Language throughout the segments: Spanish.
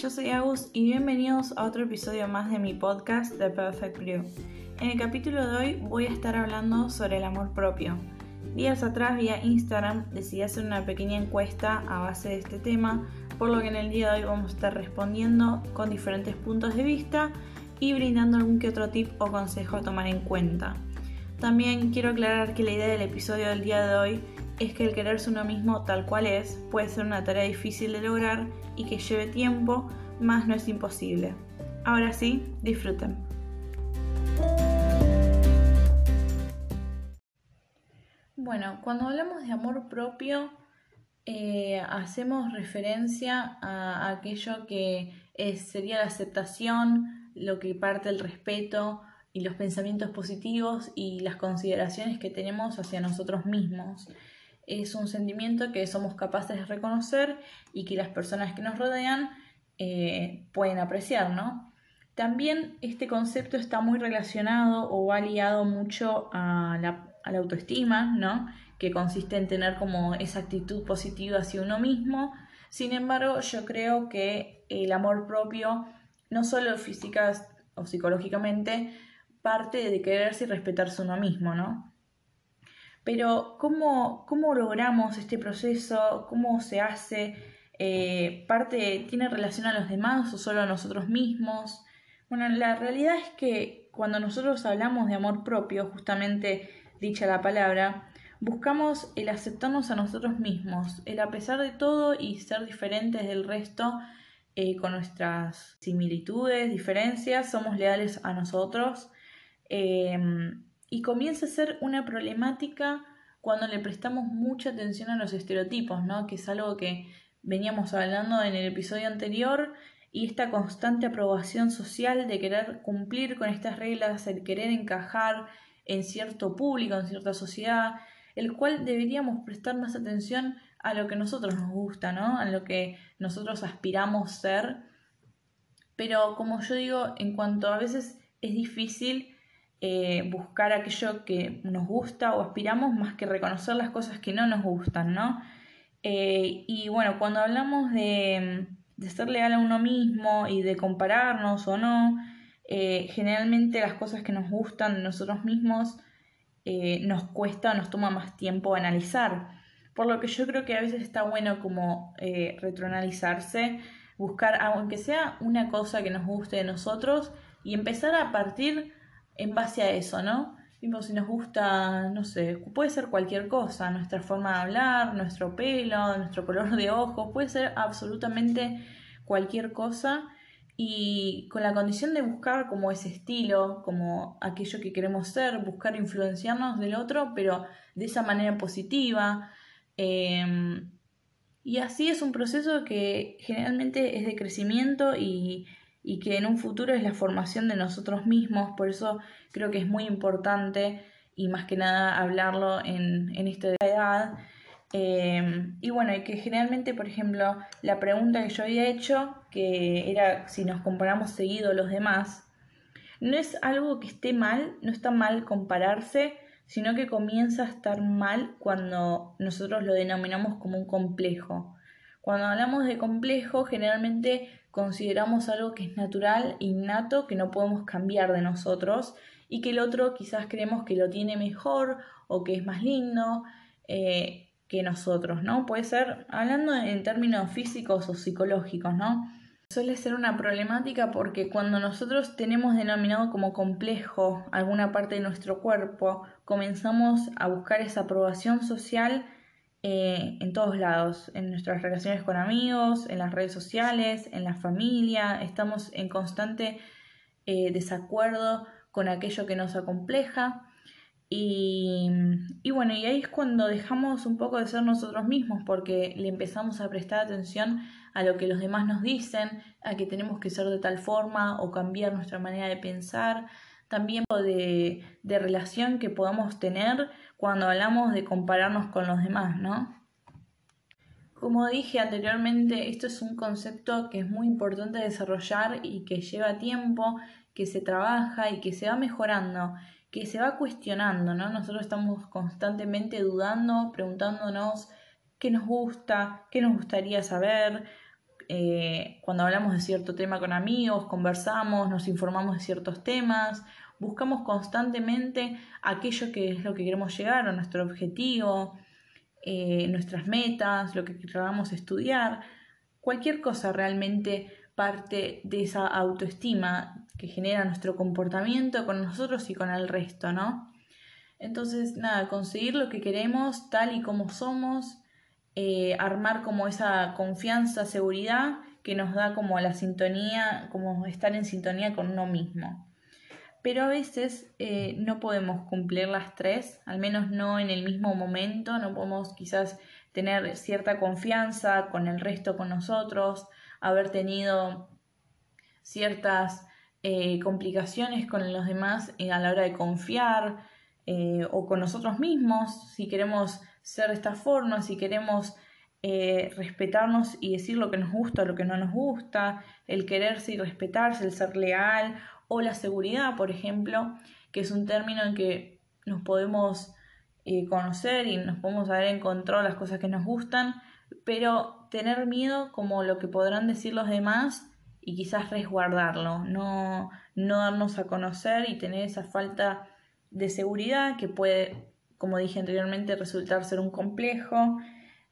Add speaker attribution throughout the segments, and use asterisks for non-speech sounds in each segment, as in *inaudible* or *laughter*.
Speaker 1: yo soy Agus y bienvenidos a otro episodio más de mi podcast The Perfect Blue. En el capítulo de hoy voy a estar hablando sobre el amor propio. Días atrás vía Instagram decidí hacer una pequeña encuesta a base de este tema, por lo que en el día de hoy vamos a estar respondiendo con diferentes puntos de vista y brindando algún que otro tip o consejo a tomar en cuenta. También quiero aclarar que la idea del episodio del día de hoy es que el quererse uno mismo tal cual es puede ser una tarea difícil de lograr y que lleve tiempo, más no es imposible. Ahora sí, disfruten. Bueno, cuando hablamos de amor propio, eh, hacemos referencia a aquello que sería la aceptación, lo que parte el respeto y los pensamientos positivos y las consideraciones que tenemos hacia nosotros mismos es un sentimiento que somos capaces de reconocer y que las personas que nos rodean eh, pueden apreciar, ¿no? También este concepto está muy relacionado o va ligado mucho a la, autoestima, ¿no? Que consiste en tener como esa actitud positiva hacia uno mismo. Sin embargo, yo creo que el amor propio, no solo física o psicológicamente, parte de quererse y respetarse uno mismo, ¿no? Pero ¿cómo, cómo logramos este proceso? ¿Cómo se hace? Eh, ¿Parte tiene relación a los demás o solo a nosotros mismos? Bueno, la realidad es que cuando nosotros hablamos de amor propio, justamente dicha la palabra, buscamos el aceptarnos a nosotros mismos, el a pesar de todo y ser diferentes del resto eh, con nuestras similitudes, diferencias, somos leales a nosotros. Em, y comienza a ser una problemática cuando le prestamos mucha atención a los estereotipos, ¿no? que es algo que veníamos hablando en el episodio anterior, y esta constante aprobación social de querer cumplir con estas reglas, el querer encajar en cierto público, en cierta sociedad, el cual deberíamos prestar más atención a lo que nosotros nos gusta, ¿no? A lo que nosotros aspiramos ser. Pero como yo digo, en cuanto a veces es difícil eh, buscar aquello que nos gusta o aspiramos más que reconocer las cosas que no nos gustan, ¿no? Eh, y bueno, cuando hablamos de, ser leal a uno mismo y de compararnos o no, eh, generalmente las cosas que nos gustan de nosotros mismos nos cuesta, nos toma más tiempo analizar. Por lo que yo creo que a veces está bueno como retroanalizarse, buscar, aunque sea una cosa que nos guste de nosotros, y empezar a partir en base a eso, ¿no? Tipo, si nos gusta, no sé, puede ser cualquier cosa, nuestra forma de hablar, nuestro pelo, nuestro color de ojos, puede ser absolutamente cualquier cosa y con la condición de buscar como ese estilo, como aquello que queremos ser, buscar influenciarnos del otro, pero de esa manera positiva. Em, y así es un proceso que generalmente es de crecimiento y y que en un futuro es la formación de nosotros mismos, por eso creo que es muy importante y más que nada hablarlo en, en esta edad. Em, y bueno, y que generalmente, por ejemplo, la pregunta que yo había hecho, que era si nos comparamos seguido los demás, no es algo que esté mal, no está mal compararse, sino que comienza a estar mal cuando nosotros lo denominamos como un complejo. Cuando hablamos de complejo, generalmente consideramos algo que es natural, innato, que no podemos cambiar de nosotros y que el otro quizás creemos que lo tiene mejor o que es más lindo eh, que nosotros, ¿no? Puede ser, hablando en términos físicos o psicológicos, ¿no? Suele ser una problemática porque cuando nosotros tenemos denominado como complejo alguna parte de nuestro cuerpo, comenzamos a buscar esa aprobación social eh, en todos lados, en nuestras relaciones con amigos, en las redes sociales, en la familia, estamos en constante eh, desacuerdo con aquello que nos acompleja. Y, bueno, y ahí es cuando dejamos un poco de ser nosotros mismos, porque le empezamos a prestar atención a lo que los demás nos dicen, a que tenemos que ser de tal forma o cambiar nuestra manera de pensar, también de relación que podamos tener cuando hablamos de compararnos con los demás, ¿no? Como dije anteriormente, esto es un concepto que es muy importante desarrollar y que lleva tiempo, que se trabaja y que se va mejorando, que se va cuestionando, ¿no? Nosotros estamos constantemente dudando, preguntándonos qué nos gusta, qué nos gustaría saber, eh, cuando hablamos de cierto tema con amigos, conversamos, nos informamos de ciertos temas, buscamos constantemente aquello que es lo que queremos llegar a nuestro objetivo, eh, nuestras metas, lo que queramos estudiar, cualquier cosa realmente parte de esa autoestima que genera nuestro comportamiento con nosotros y con el resto, ¿no? Entonces, nada, conseguir lo que queremos tal y como somos, eh, armar como esa confianza, seguridad que nos da como la sintonía, como estar en sintonía con uno mismo. Pero a veces eh, no podemos cumplir las tres, al menos no en el mismo momento, no podemos quizás tener cierta confianza con el resto, con nosotros, haber tenido ciertas eh, complicaciones con los demás a la hora de confiar o con nosotros mismos, si queremos ser de esta forma, si queremos eh, respetarnos y decir lo que nos gusta, lo que no nos gusta, el quererse y respetarse, el ser leal o la seguridad, por ejemplo, que es un término en que nos podemos eh, conocer y nos podemos haber encontrado las cosas que nos gustan, pero tener miedo como lo que podrán decir los demás y quizás resguardarlo, no, no darnos a conocer y tener esa falta de seguridad que puede como dije anteriormente, resultar ser un complejo.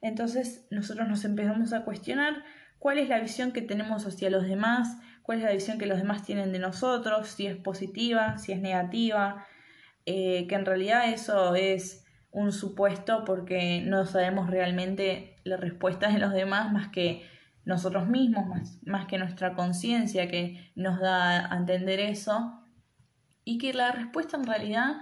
Speaker 1: Entonces nosotros nos empezamos a cuestionar cuál es la visión que tenemos hacia los demás, cuál es la visión que los demás tienen de nosotros, si es positiva, si es negativa, eh, que en realidad eso es un supuesto porque no sabemos realmente la respuesta de los demás más que nosotros mismos, más, más que nuestra conciencia que nos da a entender eso, y que la respuesta en realidad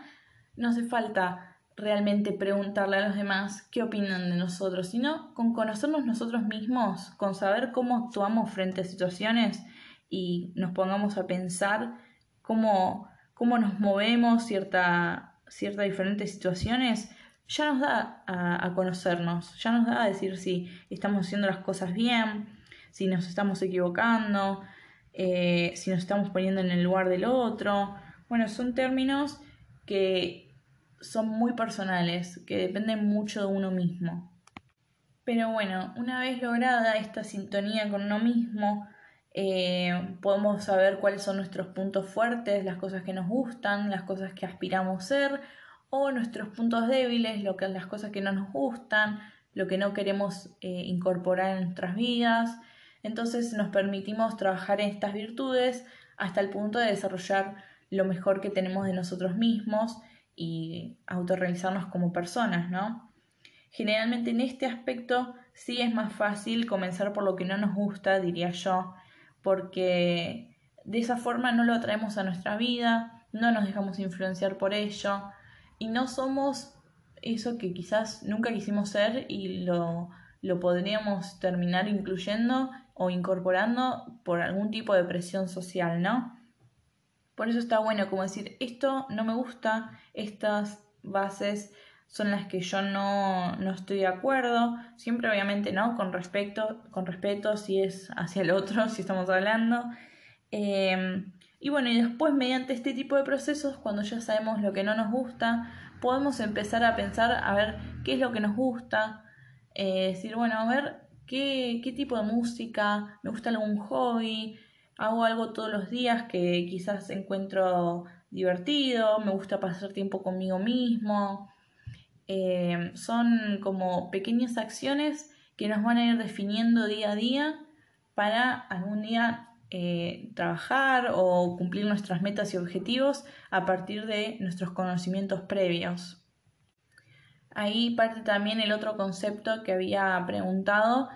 Speaker 1: no hace falta realmente preguntarle a los demás qué opinan de nosotros, sino con conocernos nosotros mismos, con saber cómo actuamos frente a situaciones y nos pongamos a pensar cómo, cómo nos movemos cierta, ciertas diferentes situaciones, ya nos da a, conocernos, ya nos da a decir si estamos haciendo las cosas bien, si nos estamos equivocando, eh, si nos estamos poniendo en el lugar del otro. Bueno, son términos que son muy personales, que dependen mucho de uno mismo. Pero bueno, una vez lograda esta sintonía con uno mismo, eh, podemos saber cuáles son nuestros puntos fuertes, las cosas que nos gustan, las cosas que aspiramos ser, o nuestros puntos débiles, lo que, las cosas que no nos gustan, lo que no queremos eh, incorporar en nuestras vidas. Entonces nos permitimos trabajar en estas virtudes hasta el punto de desarrollar lo mejor que tenemos de nosotros mismos y autorrealizarnos como personas, ¿no? Generalmente en este aspecto sí es más fácil comenzar por lo que no nos gusta, diría yo, porque de esa forma no lo atraemos a nuestra vida, no nos dejamos influenciar por ello y no somos eso que quizás nunca quisimos ser y lo, lo podríamos terminar incluyendo o incorporando por algún tipo de presión social, ¿no? Por eso está bueno como decir, esto no me gusta, estas bases son las que yo no, estoy de acuerdo, siempre obviamente no, con respecto, con respeto si es hacia el otro, *laughs* si estamos hablando. Em, y bueno, y después mediante este tipo de procesos, cuando ya sabemos lo que no nos gusta, podemos empezar a pensar a ver qué es lo que nos gusta, eh, decir, bueno, a ver qué, qué tipo de música, me gusta algún hobby, hago algo todos los días que quizás encuentro divertido, me gusta pasar tiempo conmigo mismo. Eh, son como pequeñas acciones que nos van a ir definiendo día a día para algún día eh, trabajar o cumplir nuestras metas y objetivos a partir de nuestros conocimientos previos. Ahí parte también el otro concepto que había preguntado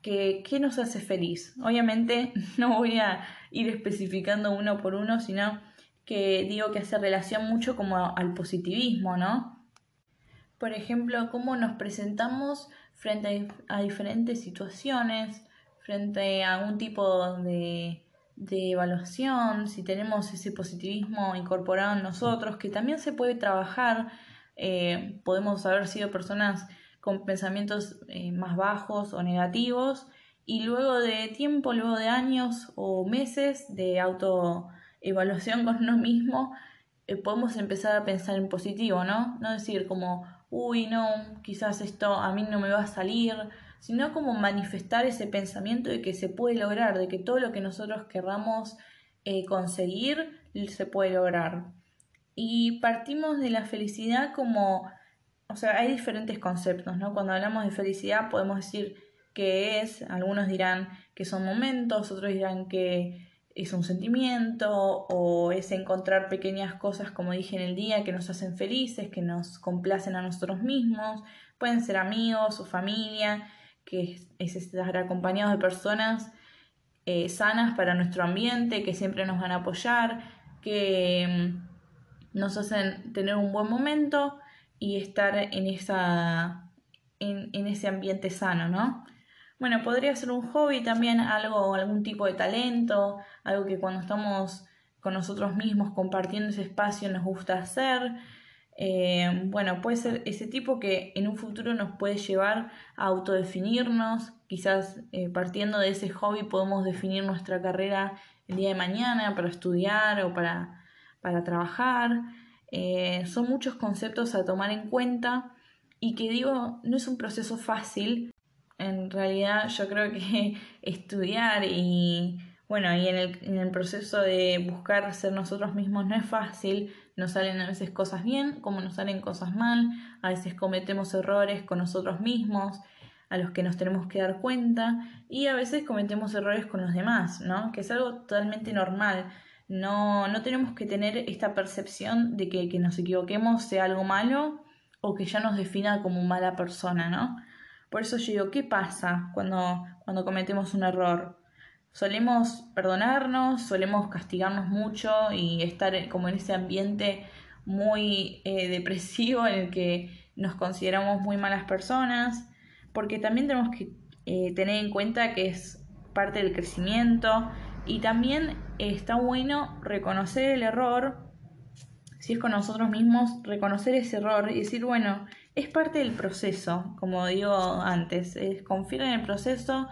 Speaker 1: qué nos hace feliz. Obviamente *laughs* no voy a ir especificando uno por uno, sino que digo que hace relación mucho como al positivismo, ¿no? Por ejemplo, cómo nos presentamos frente a diferentes situaciones, frente a algún tipo de, de evaluación, si tenemos ese positivismo incorporado en nosotros, que también se puede trabajar, eh, podemos haber sido personas con pensamientos eh, más bajos o negativos y luego de tiempo, luego de años o meses de autoevaluación con uno mismo, eh, podemos empezar a pensar en positivo, ¿no? No decir como, uy, no, quizás esto a mí no me va a salir, sino como manifestar ese pensamiento de que se puede lograr, de que todo lo que nosotros querramos eh, conseguir se puede lograr. Y partimos de la felicidad como, o sea, hay diferentes conceptos, ¿no? Cuando hablamos de felicidad podemos decir que es, algunos dirán que son momentos, otros dirán que es un sentimiento o es encontrar pequeñas cosas, como dije en el día, que nos hacen felices, que nos complacen a nosotros mismos, pueden ser amigos o familia, que es, estar acompañados de personas eh, sanas para nuestro ambiente, que siempre nos van a apoyar, que mm, nos hacen tener un buen momento y estar en, esa, en, en ese ambiente sano, ¿no? Bueno, podría ser un hobby también, algo, algún tipo de talento, algo que cuando estamos con nosotros mismos compartiendo ese espacio nos gusta hacer. Eh, bueno, puede ser ese tipo que en un futuro nos puede llevar a autodefinirnos, quizás eh, partiendo de ese hobby podemos definir nuestra carrera el día de mañana para estudiar o para, para trabajar. Eh, son muchos conceptos a tomar en cuenta y que digo, no es un proceso fácil, en realidad yo creo que *laughs* estudiar y bueno, y en el, en el proceso de buscar ser nosotros mismos no es fácil, nos salen a veces cosas bien, como nos salen cosas mal, a veces cometemos errores con nosotros mismos, a los que nos tenemos que dar cuenta, y a veces cometemos errores con los demás, ¿no? Que es algo totalmente normal. No, no tenemos que tener esta percepción de que que nos equivoquemos sea algo malo o que ya nos defina como mala persona, ¿no? Por eso yo digo, ¿qué pasa cuando, cuando cometemos un error? Solemos perdonarnos, solemos castigarnos mucho y estar como en ese ambiente muy eh, depresivo en el que nos consideramos muy malas personas, porque también tenemos que eh, tener en cuenta que es parte del crecimiento y también está bueno reconocer el error, si es con nosotros mismos, reconocer ese error y decir, bueno, es parte del proceso, como digo antes, es confiar en el proceso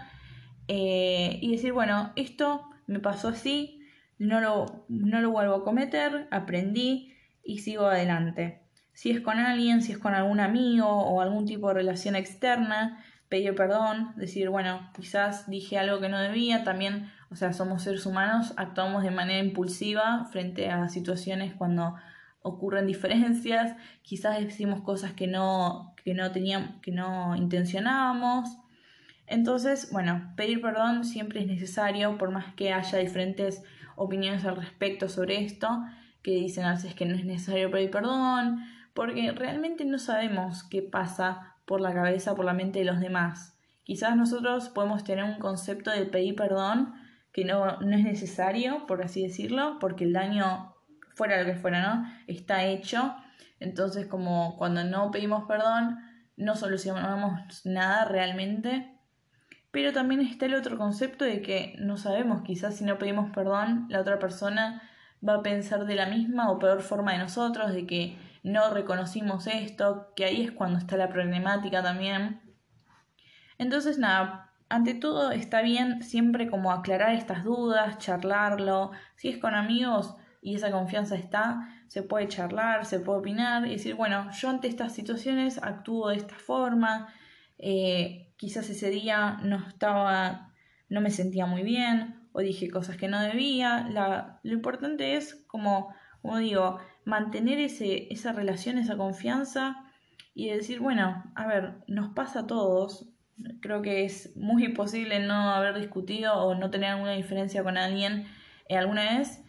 Speaker 1: eh, y decir, bueno, esto me pasó así, no lo, no lo vuelvo a cometer, aprendí y sigo adelante. Si es con alguien, si es con algún amigo o algún tipo de relación externa, pedir perdón, decir, bueno, quizás dije algo que no debía, también, o sea, somos seres humanos, actuamos de manera impulsiva frente a situaciones cuando ocurren diferencias, quizás decimos cosas que no, que no teníamos, que no intencionábamos. Entonces, bueno, pedir perdón siempre es necesario, por más que haya diferentes opiniones al respecto sobre esto, que dicen a veces que no es necesario pedir perdón, porque realmente no sabemos qué pasa por la cabeza, por la mente de los demás. Quizás nosotros podemos tener un concepto de pedir perdón que no, no es necesario, por así decirlo, porque el daño fuera lo que fuera, ¿no? Está hecho. Entonces, como cuando no pedimos perdón, no solucionamos nada realmente. Pero también está el otro concepto de que no sabemos, quizás si no pedimos perdón, la otra persona va a pensar de la misma o peor forma de nosotros, de que no reconocimos esto, que ahí es cuando está la problemática también. Entonces, nada, ante todo está bien siempre como aclarar estas dudas, charlarlo, si es con amigos, y esa confianza está, se puede charlar, se puede opinar y decir, bueno, yo ante estas situaciones actúo de esta forma, eh, quizás ese día no estaba, no me sentía muy bien o dije cosas que no debía. Lo importante es, como, como digo, mantener ese, esa relación, esa confianza y decir, bueno, a ver, nos pasa a todos. Creo que es muy imposible no haber discutido o no tener alguna diferencia con alguien alguna vez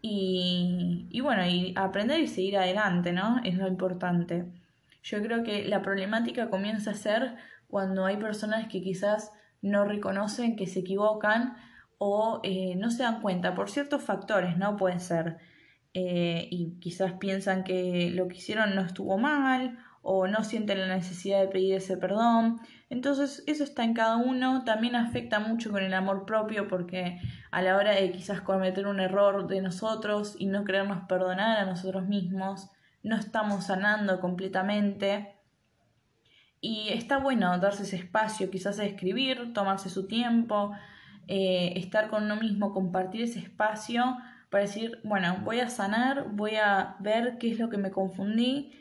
Speaker 1: y, y bueno, y aprender y seguir adelante, ¿no? Es lo importante. Yo creo que la problemática comienza a ser cuando hay personas que quizás no reconocen que se equivocan o eh, no se dan cuenta por ciertos factores, ¿no? Pueden ser. Eh, y quizás piensan que lo que hicieron no estuvo mal o no sienten la necesidad de pedir ese perdón. Entonces eso está en cada uno, también afecta mucho con el amor propio porque a la hora de quizás cometer un error de nosotros y no querernos perdonar a nosotros mismos, no estamos sanando completamente. Y está bueno darse ese espacio, quizás escribir, tomarse su tiempo, eh, estar con uno mismo, compartir ese espacio para decir, bueno, voy a sanar, voy a ver qué es lo que me confundí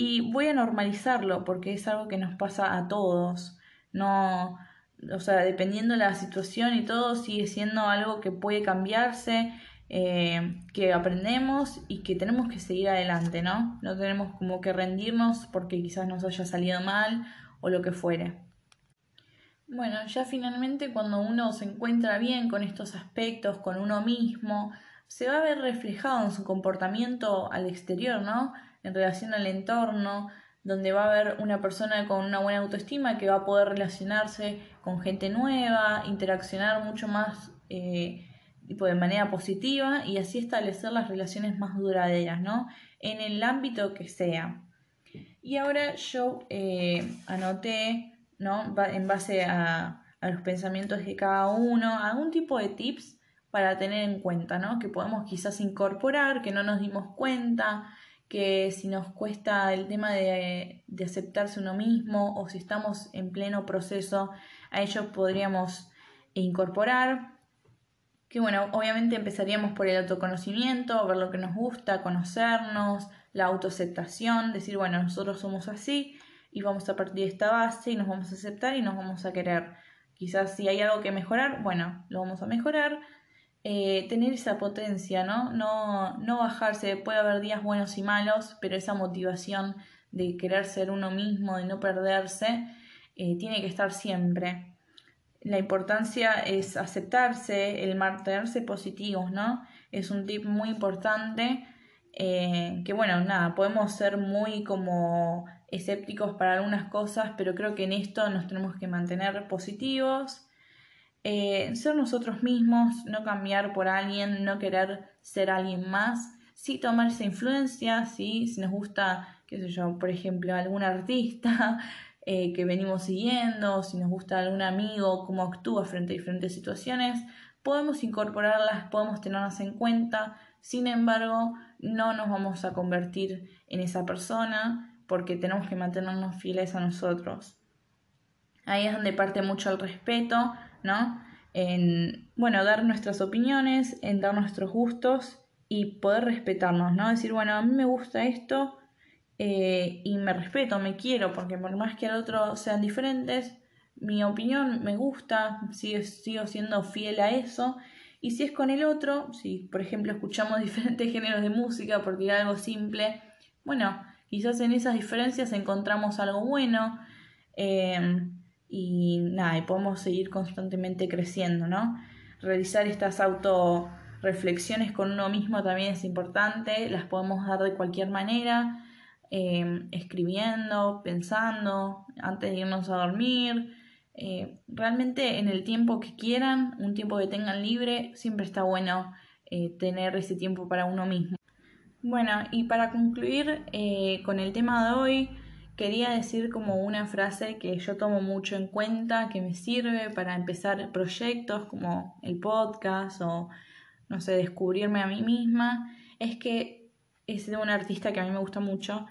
Speaker 1: Y voy a normalizarlo porque es algo que nos pasa a todos. No, o sea, dependiendo de la situación y todo, sigue siendo algo que puede cambiarse, eh, que aprendemos y que tenemos que seguir adelante, ¿no? No tenemos como que rendirnos porque quizás nos haya salido mal o lo que fuere. Bueno, ya finalmente cuando uno se encuentra bien con estos aspectos, con uno mismo, se va a ver reflejado en su comportamiento al exterior, ¿no? En relación al entorno, donde va a haber una persona con una buena autoestima que va a poder relacionarse con gente nueva, interaccionar mucho más eh, de manera positiva y así establecer las relaciones más duraderas, ¿no? En el ámbito que sea. Y ahora yo eh, anoté, ¿no? En base a, a los pensamientos de cada uno, algún tipo de tips para tener en cuenta, ¿no? Que podemos quizás incorporar, que no nos dimos cuenta, que si nos cuesta el tema de, aceptarse uno mismo o si estamos en pleno proceso, a ello podríamos incorporar. Que bueno, obviamente empezaríamos por el autoconocimiento, ver lo que nos gusta, conocernos, la autoaceptación, decir, bueno, nosotros somos así y vamos a partir de esta base y nos vamos a aceptar y nos vamos a querer. Quizás si hay algo que mejorar, bueno, lo vamos a mejorar eh, tener esa potencia, ¿no? ¿no? No bajarse, puede haber días buenos y malos, pero esa motivación de querer ser uno mismo, de no perderse, eh, tiene que estar siempre. La importancia es aceptarse, el mantenerse positivos, ¿no? Es un tip muy importante eh, que, bueno, nada, podemos ser muy como escépticos para algunas cosas, pero creo que en esto nos tenemos que mantener positivos eh, ser nosotros mismos, no cambiar por alguien, no querer ser alguien más, sí tomar esa influencia, si nos gusta, qué sé yo, por ejemplo, algún artista *laughs* eh, que venimos siguiendo, si nos gusta algún amigo, cómo actúa frente a diferentes situaciones, podemos incorporarlas, podemos tenerlas en cuenta, sin embargo, no nos vamos a convertir en esa persona porque tenemos que mantenernos fieles a nosotros. Ahí es donde parte mucho el respeto, ¿no? En, bueno, dar nuestras opiniones, en dar nuestros gustos y poder respetarnos, ¿no? Decir, bueno, a mí me gusta esto eh, y me respeto, me quiero, porque por más que al otro sean diferentes, mi opinión me gusta, sigo, sigo siendo fiel a eso. Y si es con el otro, si por ejemplo escuchamos *laughs* diferentes géneros de música, porque algo simple, bueno, quizás en esas diferencias encontramos algo bueno. Eh, y nada, y podemos seguir constantemente creciendo, ¿no? Realizar estas autorreflexiones con uno mismo también es importante, las podemos dar de cualquier manera, em, escribiendo, pensando, antes de irnos a dormir. Eh, realmente en el tiempo que quieran, un tiempo que tengan libre, siempre está bueno eh, tener ese tiempo para uno mismo. Bueno, y para concluir eh, con el tema de hoy, quería decir como una frase que yo tomo mucho en cuenta, que me sirve para empezar proyectos como el podcast o, no sé, descubrirme a mí misma, es que es de un artista que a mí me gusta mucho.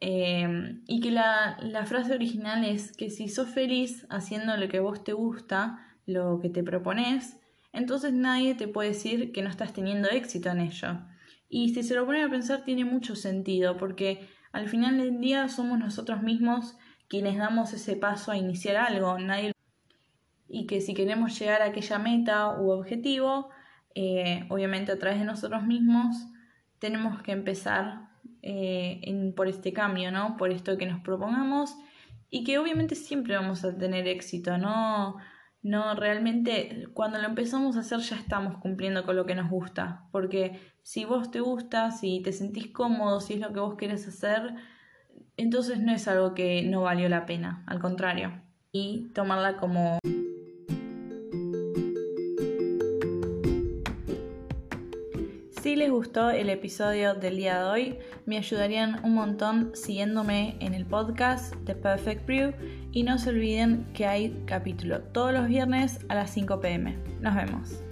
Speaker 1: Eh, y que la, la frase original es que si sos feliz haciendo lo que vos te gusta, lo que te propones, entonces nadie te puede decir que no estás teniendo éxito en ello. Y si se lo ponen a pensar tiene mucho sentido, porque al final del día somos nosotros mismos quienes damos ese paso a iniciar algo, nadie y que si queremos llegar a aquella meta u objetivo, eh, obviamente a través de nosotros mismos, tenemos que empezar eh, por este cambio, ¿no? Por esto que nos propongamos y que obviamente siempre vamos a tener éxito, ¿no? No, realmente cuando lo empezamos a hacer ya estamos cumpliendo con lo que nos gusta, porque si vos te gusta, si te sentís cómodo, si es lo que vos querés hacer, entonces no es algo que no valió la pena, al contrario, y tomarla como... les gustó el episodio del día de hoy, me ayudarían un montón siguiéndome en el podcast The Perfect Brew y no se olviden que hay capítulo todos los viernes a las 5 pm. Nos vemos.